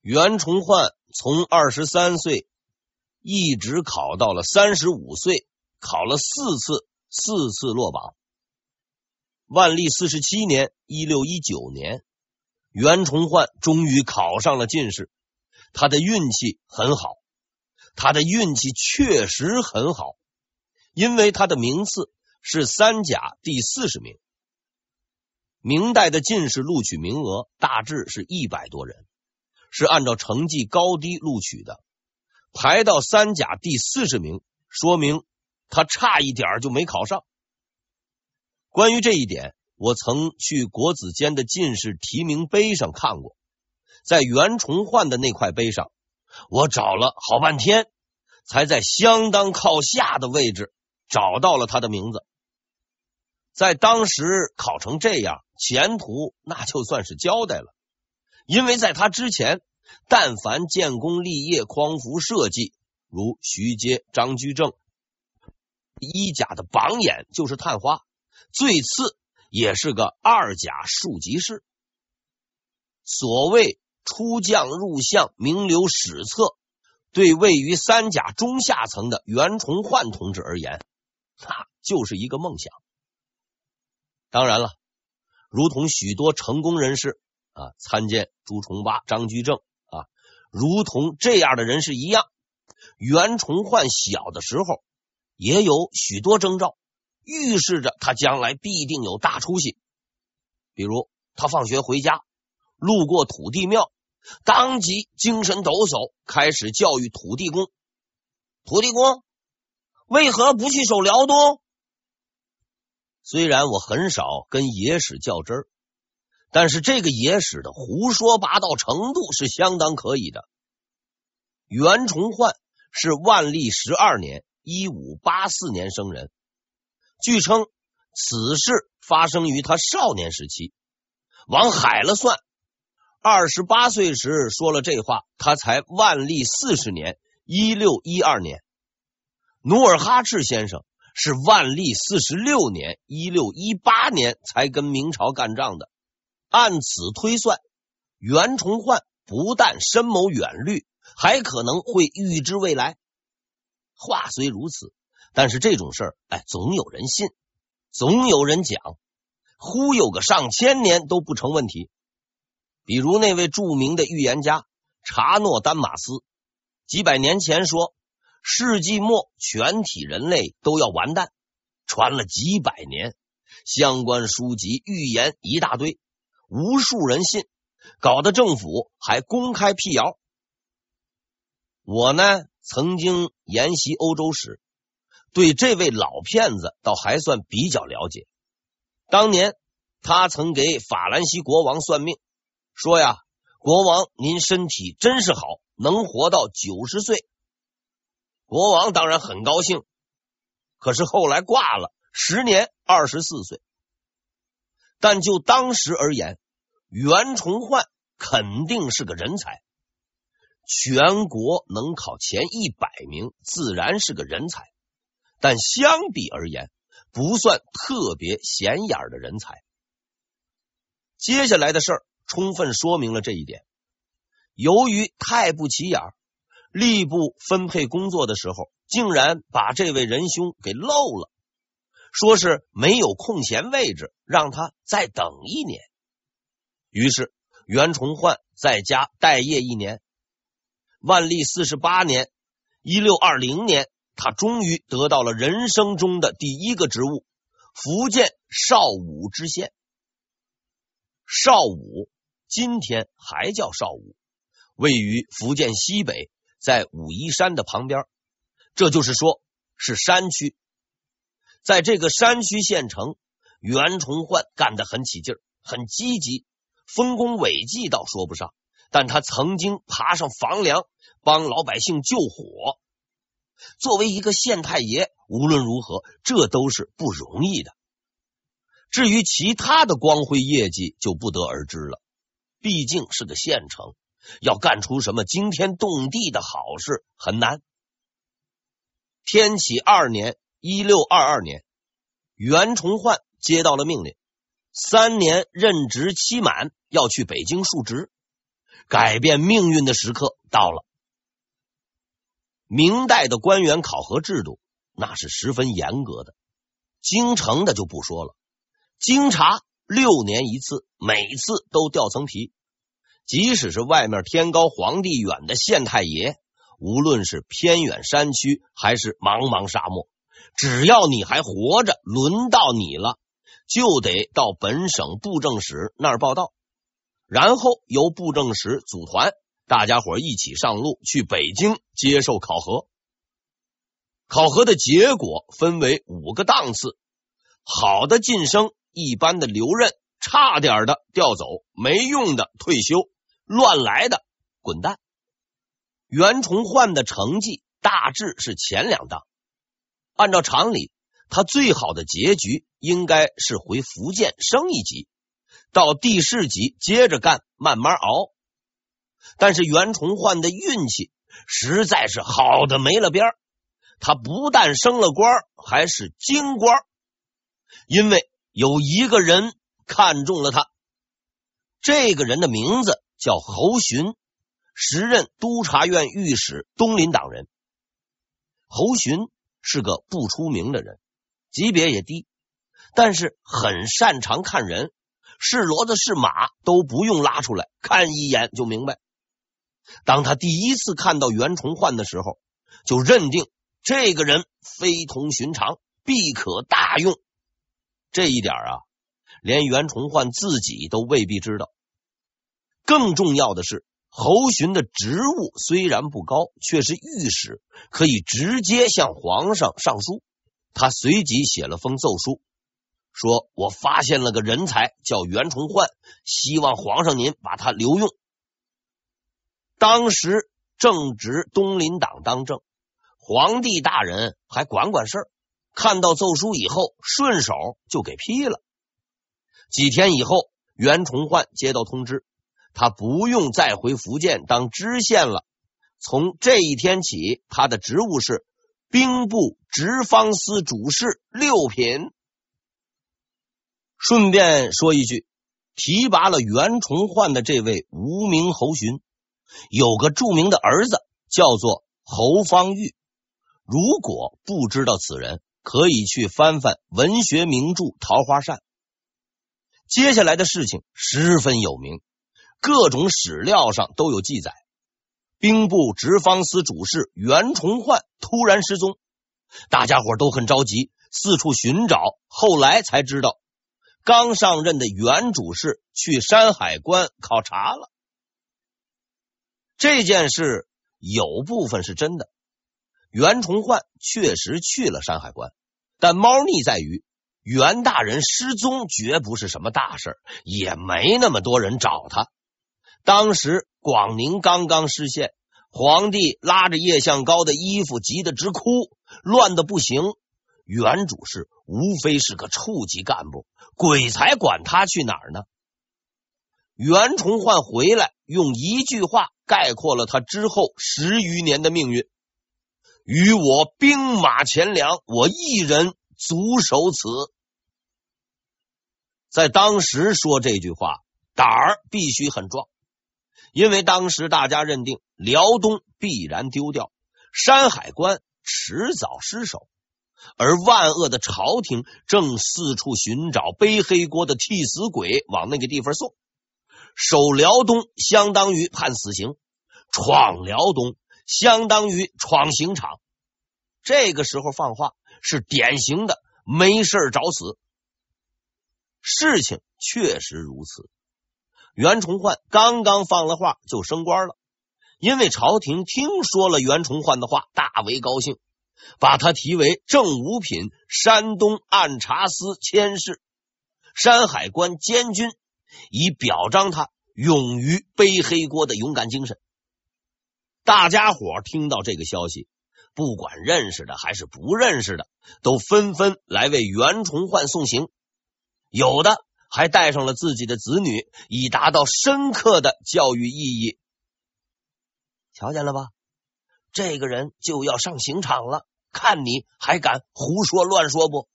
袁崇焕从二十三岁一直考到了三十五岁，考了四次，四次落榜。万历四十七年（一六一九年），袁崇焕终于考上了进士。他的运气很好，他的运气确实很好，因为他的名次是三甲第四十名。明代的进士录取名额大致是一百多人，是按照成绩高低录取的。排到三甲第四十名，说明他差一点就没考上。关于这一点，我曾去国子监的进士提名碑上看过，在袁崇焕的那块碑上，我找了好半天，才在相当靠下的位置找到了他的名字。在当时考成这样，前途那就算是交代了，因为在他之前，但凡建功立业、匡扶社稷，如徐阶、张居正，一甲的榜眼就是探花。最次也是个二甲庶吉士。所谓出将入相，名留史册，对位于三甲中下层的袁崇焕同志而言，那就是一个梦想。当然了，如同许多成功人士啊，参见朱重八、张居正啊，如同这样的人士一样，袁崇焕小的时候也有许多征兆。预示着他将来必定有大出息。比如，他放学回家，路过土地庙，当即精神抖擞，开始教育土地公：“土地公，为何不去守辽东？”虽然我很少跟野史较真儿，但是这个野史的胡说八道程度是相当可以的。袁崇焕是万历十二年（一五八四年）生人。据称，此事发生于他少年时期。往海了算，二十八岁时说了这话，他才万历四十年（一六一二年）。努尔哈赤先生是万历四十六年（一六一八年）才跟明朝干仗的。按此推算，袁崇焕不但深谋远虑，还可能会预知未来。话虽如此。但是这种事儿，哎，总有人信，总有人讲，忽悠个上千年都不成问题。比如那位著名的预言家查诺丹马斯，几百年前说世纪末全体人类都要完蛋，传了几百年，相关书籍预言一大堆，无数人信，搞得政府还公开辟谣。我呢，曾经研习欧洲史。对这位老骗子倒还算比较了解。当年他曾给法兰西国王算命，说呀：“国王您身体真是好，能活到九十岁。”国王当然很高兴，可是后来挂了，时年二十四岁。但就当时而言，袁崇焕肯定是个人才，全国能考前一百名，自然是个人才。但相比而言，不算特别显眼的人才。接下来的事儿充分说明了这一点。由于太不起眼，吏部分配工作的时候，竟然把这位仁兄给漏了，说是没有空闲位置，让他再等一年。于是袁崇焕在家待业一年。万历四十八年（一六二零年）。他终于得到了人生中的第一个职务——福建邵武知县。邵武今天还叫邵武，位于福建西北，在武夷山的旁边。这就是说，是山区。在这个山区县城，袁崇焕干得很起劲，很积极，丰功伟绩倒说不上，但他曾经爬上房梁，帮老百姓救火。作为一个县太爷，无论如何，这都是不容易的。至于其他的光辉业绩，就不得而知了。毕竟是个县城，要干出什么惊天动地的好事很难。天启二年（一六二二年），袁崇焕接到了命令，三年任职期满，要去北京述职。改变命运的时刻到了。明代的官员考核制度那是十分严格的，京城的就不说了，京察六年一次，每次都掉层皮。即使是外面天高皇帝远的县太爷，无论是偏远山区还是茫茫沙漠，只要你还活着，轮到你了，就得到本省布政使那儿报到，然后由布政使组团。大家伙一起上路去北京接受考核，考核的结果分为五个档次：好的晋升，一般的留任，差点的调走，没用的退休，乱来的滚蛋。袁崇焕的成绩大致是前两档，按照常理，他最好的结局应该是回福建升一级，到地市级接着干，慢慢熬。但是袁崇焕的运气实在是好的没了边，他不但升了官，还是京官，因为有一个人看中了他。这个人的名字叫侯洵，时任督察院御史，东林党人。侯洵是个不出名的人，级别也低，但是很擅长看人，是骡子是马都不用拉出来，看一眼就明白。当他第一次看到袁崇焕的时候，就认定这个人非同寻常，必可大用。这一点啊，连袁崇焕自己都未必知道。更重要的是，侯洵的职务虽然不高，却是御史，可以直接向皇上上书。他随即写了封奏书，说：“我发现了个人才，叫袁崇焕，希望皇上您把他留用。”当时正值东林党当政，皇帝大人还管管事儿。看到奏书以后，顺手就给批了。几天以后，袁崇焕接到通知，他不用再回福建当知县了。从这一天起，他的职务是兵部直方司主事六品。顺便说一句，提拔了袁崇焕的这位无名侯洵。有个著名的儿子叫做侯方域，如果不知道此人，可以去翻翻文学名著《桃花扇》。接下来的事情十分有名，各种史料上都有记载。兵部直方司主事袁崇焕突然失踪，大家伙都很着急，四处寻找。后来才知道，刚上任的袁主事去山海关考察了。这件事有部分是真的，袁崇焕确实去了山海关，但猫腻在于袁大人失踪绝不是什么大事，也没那么多人找他。当时广宁刚刚失陷，皇帝拉着叶向高的衣服，急得直哭，乱的不行。袁主事无非是个处级干部，鬼才管他去哪儿呢？袁崇焕回来，用一句话概括了他之后十余年的命运：“与我兵马钱粮，我一人足守此。”在当时说这句话，胆儿必须很壮，因为当时大家认定辽东必然丢掉，山海关迟早失守，而万恶的朝廷正四处寻找背黑锅的替死鬼，往那个地方送。守辽东相当于判死刑，闯辽东相当于闯刑场。这个时候放话是典型的没事找死。事情确实如此。袁崇焕刚刚放了话就升官了，因为朝廷听说了袁崇焕的话，大为高兴，把他提为正五品山东按察司佥事、山海关监军。以表彰他勇于背黑锅的勇敢精神。大家伙听到这个消息，不管认识的还是不认识的，都纷纷来为袁崇焕送行，有的还带上了自己的子女，以达到深刻的教育意义。瞧见了吧？这个人就要上刑场了，看你还敢胡说乱说不？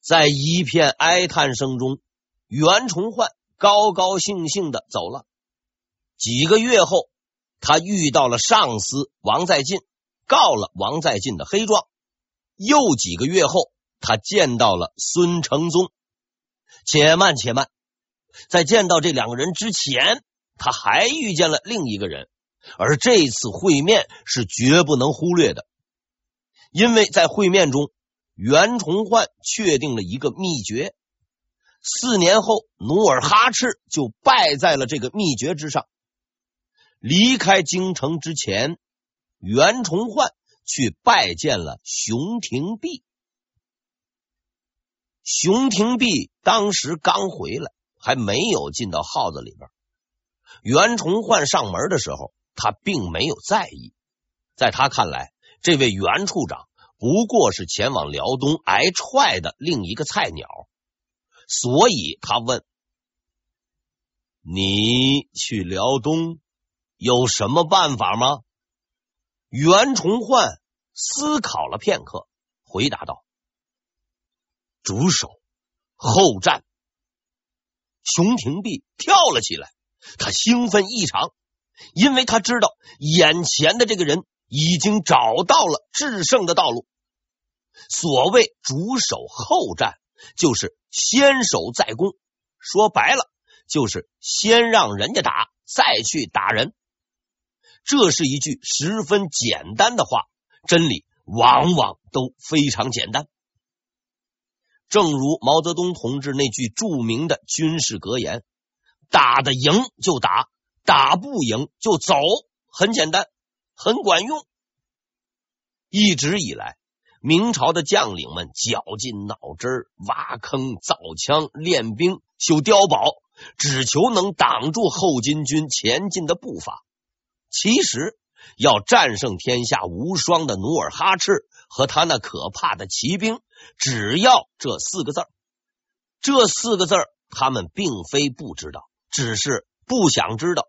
在一片哀叹声中。袁崇焕高高兴兴的走了，几个月后，他遇到了上司王在晋，告了王在晋的黑状。又几个月后，他见到了孙承宗。且慢且慢，在见到这两个人之前，他还遇见了另一个人，而这次会面是绝不能忽略的，因为在会面中，袁崇焕确定了一个秘诀。四年后，努尔哈赤就败在了这个秘诀之上。离开京城之前，袁崇焕去拜见了熊廷弼。熊廷弼当时刚回来，还没有进到号子里边。袁崇焕上门的时候，他并没有在意。在他看来，这位袁处长不过是前往辽东挨踹的另一个菜鸟。所以他问：“你去辽东有什么办法吗？”袁崇焕思考了片刻，回答道：“主守后战。”熊廷弼跳了起来，他兴奋异常，因为他知道眼前的这个人已经找到了制胜的道路。所谓“主守后战”。就是先守再攻，说白了就是先让人家打，再去打人。这是一句十分简单的话，真理往往都非常简单。正如毛泽东同志那句著名的军事格言：“打得赢就打，打不赢就走。”很简单，很管用。一直以来。明朝的将领们绞尽脑汁挖坑造枪练兵修碉堡，只求能挡住后金军前进的步伐。其实，要战胜天下无双的努尔哈赤和他那可怕的骑兵，只要这四个字儿。这四个字儿，他们并非不知道，只是不想知道。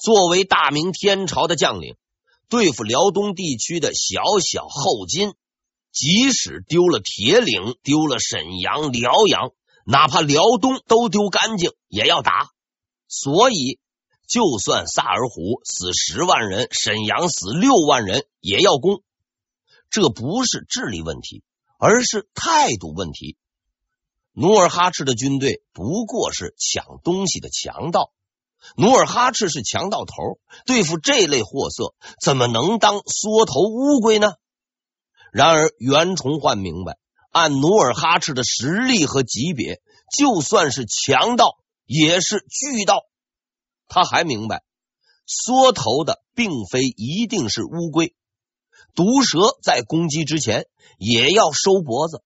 作为大明天朝的将领。对付辽东地区的小小后金，即使丢了铁岭、丢了沈阳、辽阳，哪怕辽东都丢干净，也要打。所以，就算萨尔浒死十万人，沈阳死六万人，也要攻。这不是智力问题，而是态度问题。努尔哈赤的军队不过是抢东西的强盗。努尔哈赤是强盗头，对付这类货色，怎么能当缩头乌龟呢？然而袁崇焕明白，按努尔哈赤的实力和级别，就算是强盗，也是巨盗。他还明白，缩头的并非一定是乌龟，毒蛇在攻击之前也要收脖子。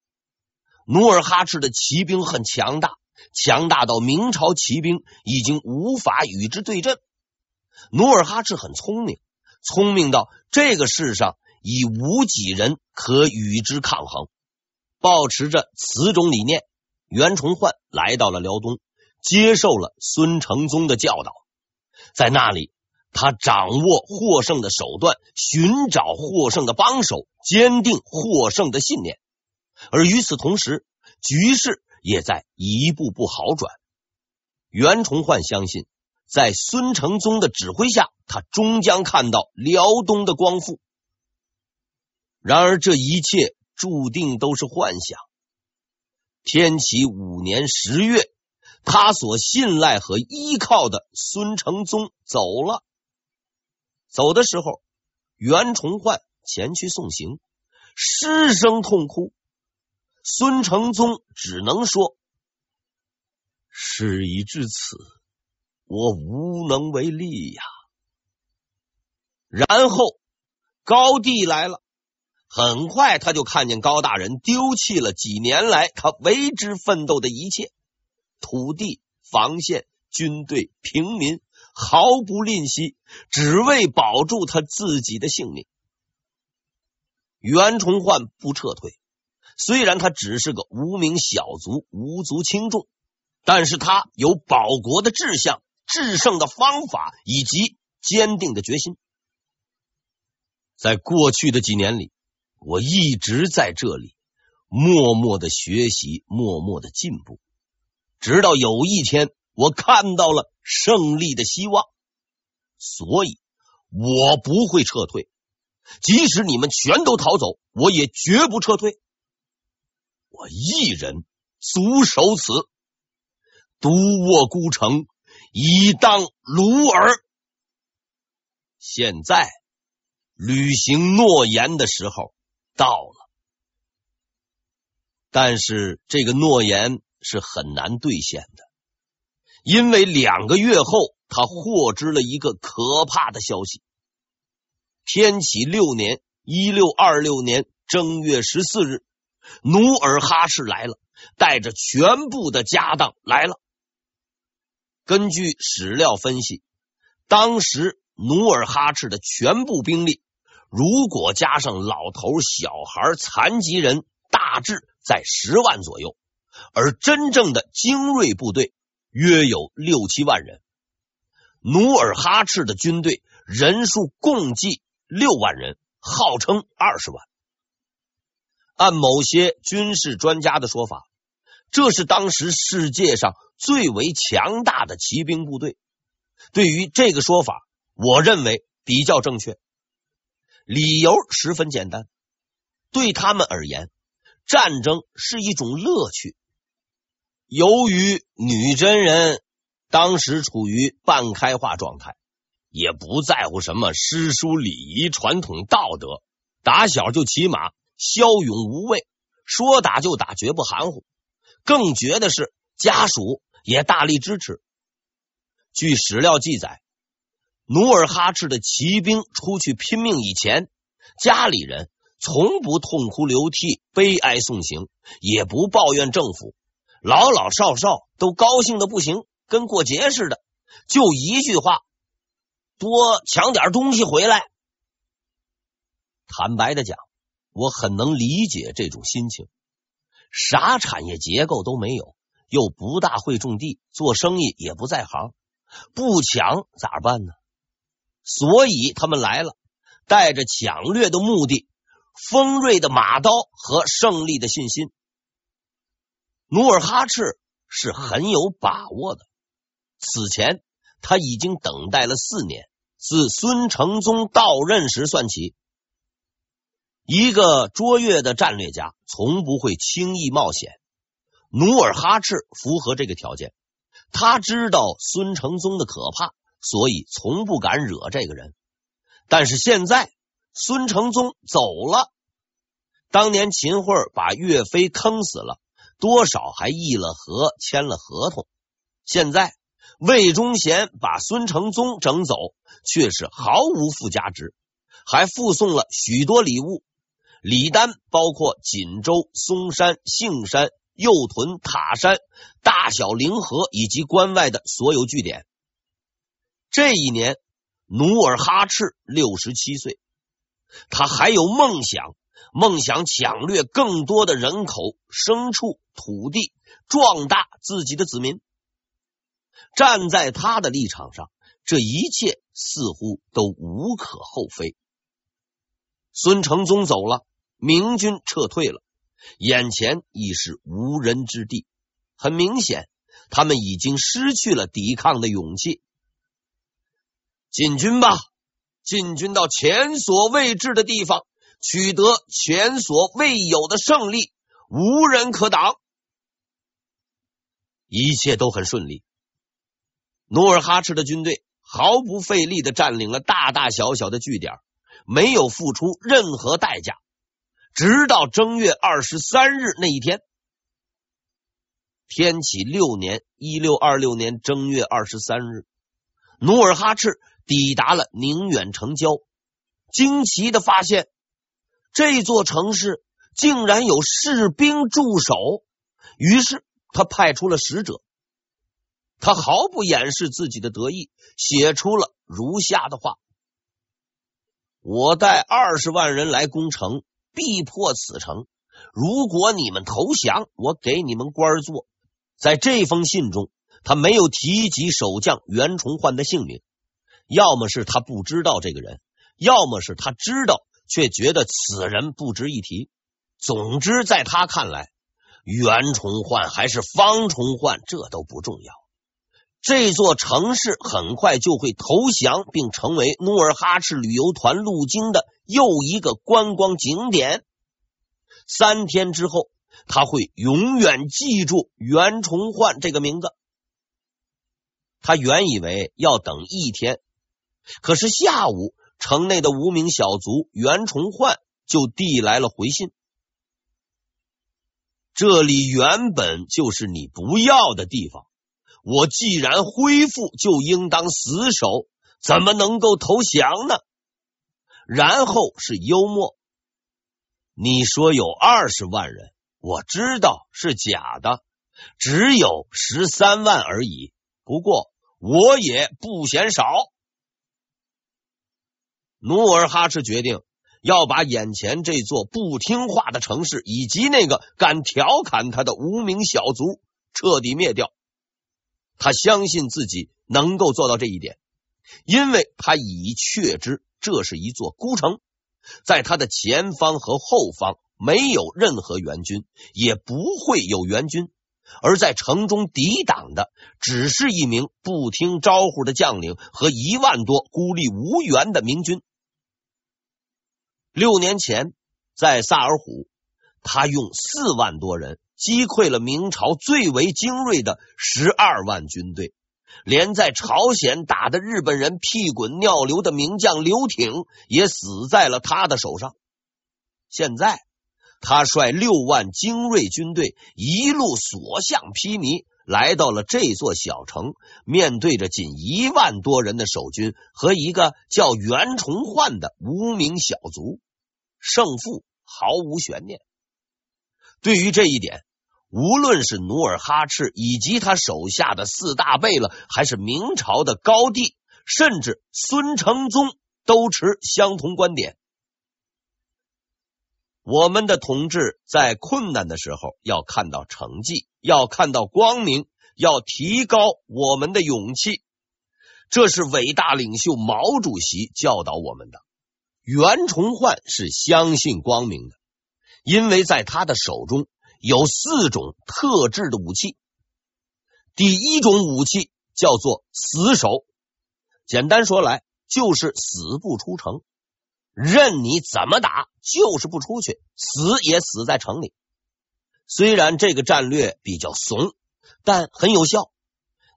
努尔哈赤的骑兵很强大。强大到明朝骑兵已经无法与之对阵。努尔哈赤很聪明，聪明到这个世上已无几人可与之抗衡。抱持着此种理念，袁崇焕来到了辽东，接受了孙承宗的教导。在那里，他掌握获胜的手段，寻找获胜的帮手，坚定获胜的信念。而与此同时，局势。也在一步步好转。袁崇焕相信，在孙承宗的指挥下，他终将看到辽东的光复。然而，这一切注定都是幻想。天启五年十月，他所信赖和依靠的孙承宗走了。走的时候，袁崇焕前去送行，失声痛哭。孙承宗只能说：“事已至此，我无能为力呀。”然后高帝来了，很快他就看见高大人丢弃了几年来他为之奋斗的一切土地、防线、军队、平民，毫不吝惜，只为保住他自己的性命。袁崇焕不撤退。虽然他只是个无名小卒、无足轻重，但是他有保国的志向、制胜的方法以及坚定的决心。在过去的几年里，我一直在这里默默的学习，默默的进步，直到有一天我看到了胜利的希望，所以我不会撤退。即使你们全都逃走，我也绝不撤退。我一人足守此，独卧孤城，以当虏耳。现在履行诺言的时候到了，但是这个诺言是很难兑现的，因为两个月后，他获知了一个可怕的消息。天启六年（一六二六年）正月十四日，努尔哈赤来了，带着全部的家当来了。根据史料分析，当时努尔哈赤的全部兵力，如果加上老头、小孩、残疾人，大致在十万左右，而真正的精锐部队约有六七万人。努尔哈赤的军队人数共计。六万人，号称二十万。按某些军事专家的说法，这是当时世界上最为强大的骑兵部队。对于这个说法，我认为比较正确。理由十分简单，对他们而言，战争是一种乐趣。由于女真人当时处于半开化状态。也不在乎什么诗书礼仪、传统道德，打小就骑马，骁勇无畏，说打就打，绝不含糊。更绝的是，家属也大力支持。据史料记载，努尔哈赤的骑兵出去拼命以前，家里人从不痛哭流涕、悲哀送行，也不抱怨政府，老老少少都高兴的不行，跟过节似的。就一句话。多抢点东西回来。坦白的讲，我很能理解这种心情。啥产业结构都没有，又不大会种地，做生意也不在行，不抢咋办呢？所以他们来了，带着抢掠的目的、锋锐的马刀和胜利的信心。努尔哈赤是很有把握的。此前他已经等待了四年。自孙承宗到任时算起，一个卓越的战略家从不会轻易冒险。努尔哈赤符合这个条件，他知道孙承宗的可怕，所以从不敢惹这个人。但是现在孙承宗走了，当年秦桧把岳飞坑死了，多少还议了和，签了合同。现在。魏忠贤把孙承宗整走，却是毫无附加值，还附送了许多礼物。礼单包括锦州、松山、杏山、右屯、塔山、大小凌河以及关外的所有据点。这一年，努尔哈赤六十七岁，他还有梦想，梦想抢掠更多的人口、牲畜、土地，壮大自己的子民。站在他的立场上，这一切似乎都无可厚非。孙承宗走了，明军撤退了，眼前已是无人之地。很明显，他们已经失去了抵抗的勇气。进军吧，进军到前所未至的地方，取得前所未有的胜利，无人可挡。一切都很顺利。努尔哈赤的军队毫不费力的占领了大大小小的据点，没有付出任何代价。直到正月二十三日那一天，天启六年（一六二六年）正月二十三日，努尔哈赤抵达了宁远城郊，惊奇的发现这座城市竟然有士兵驻守。于是他派出了使者。他毫不掩饰自己的得意，写出了如下的话：“我带二十万人来攻城，必破此城。如果你们投降，我给你们官做。”在这封信中，他没有提及守将袁崇焕的姓名，要么是他不知道这个人，要么是他知道却觉得此人不值一提。总之，在他看来，袁崇焕还是方崇焕，这都不重要。这座城市很快就会投降，并成为努尔哈赤旅游团路经的又一个观光景点。三天之后，他会永远记住袁崇焕这个名字。他原以为要等一天，可是下午，城内的无名小卒袁崇焕就递来了回信。这里原本就是你不要的地方，我既然恢复，就应当死守，怎么能够投降呢？然后是幽默，你说有二十万人，我知道是假的，只有十三万而已。不过我也不嫌少。努尔哈赤决定要把眼前这座不听话的城市以及那个敢调侃他的无名小卒彻底灭掉。他相信自己能够做到这一点，因为他已确知这是一座孤城，在他的前方和后方没有任何援军，也不会有援军。而在城中抵挡的，只是一名不听招呼的将领和一万多孤立无援的明军。六年前，在萨尔浒，他用四万多人击溃了明朝最为精锐的十二万军队，连在朝鲜打的日本人屁滚尿流的名将刘挺也死在了他的手上。现在，他率六万精锐军队一路所向披靡，来到了这座小城，面对着仅一万多人的守军和一个叫袁崇焕的无名小卒，胜负毫无悬念。对于这一点，无论是努尔哈赤以及他手下的四大贝勒，还是明朝的高帝，甚至孙承宗，都持相同观点。我们的同志在困难的时候要看到成绩，要看到光明，要提高我们的勇气。这是伟大领袖毛主席教导我们的。袁崇焕是相信光明的，因为在他的手中有四种特制的武器。第一种武器叫做死守，简单说来就是死不出城。任你怎么打，就是不出去，死也死在城里。虽然这个战略比较怂，但很有效。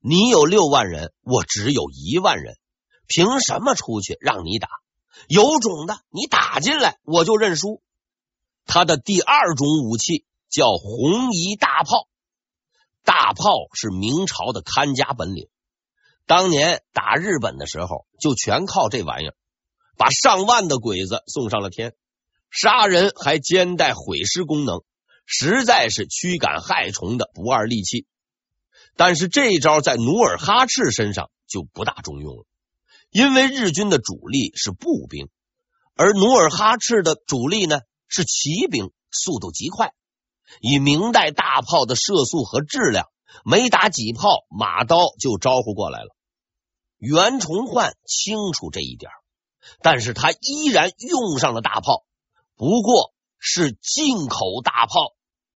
你有六万人，我只有一万人，凭什么出去让你打？有种的，你打进来，我就认输。他的第二种武器叫红夷大炮，大炮是明朝的看家本领。当年打日本的时候，就全靠这玩意儿。把上万的鬼子送上了天，杀人还兼带毁尸功能，实在是驱赶害虫的不二利器。但是这一招在努尔哈赤身上就不大中用了，因为日军的主力是步兵，而努尔哈赤的主力呢是骑兵，速度极快。以明代大炮的射速和质量，没打几炮，马刀就招呼过来了。袁崇焕清楚这一点。但是他依然用上了大炮，不过是进口大炮，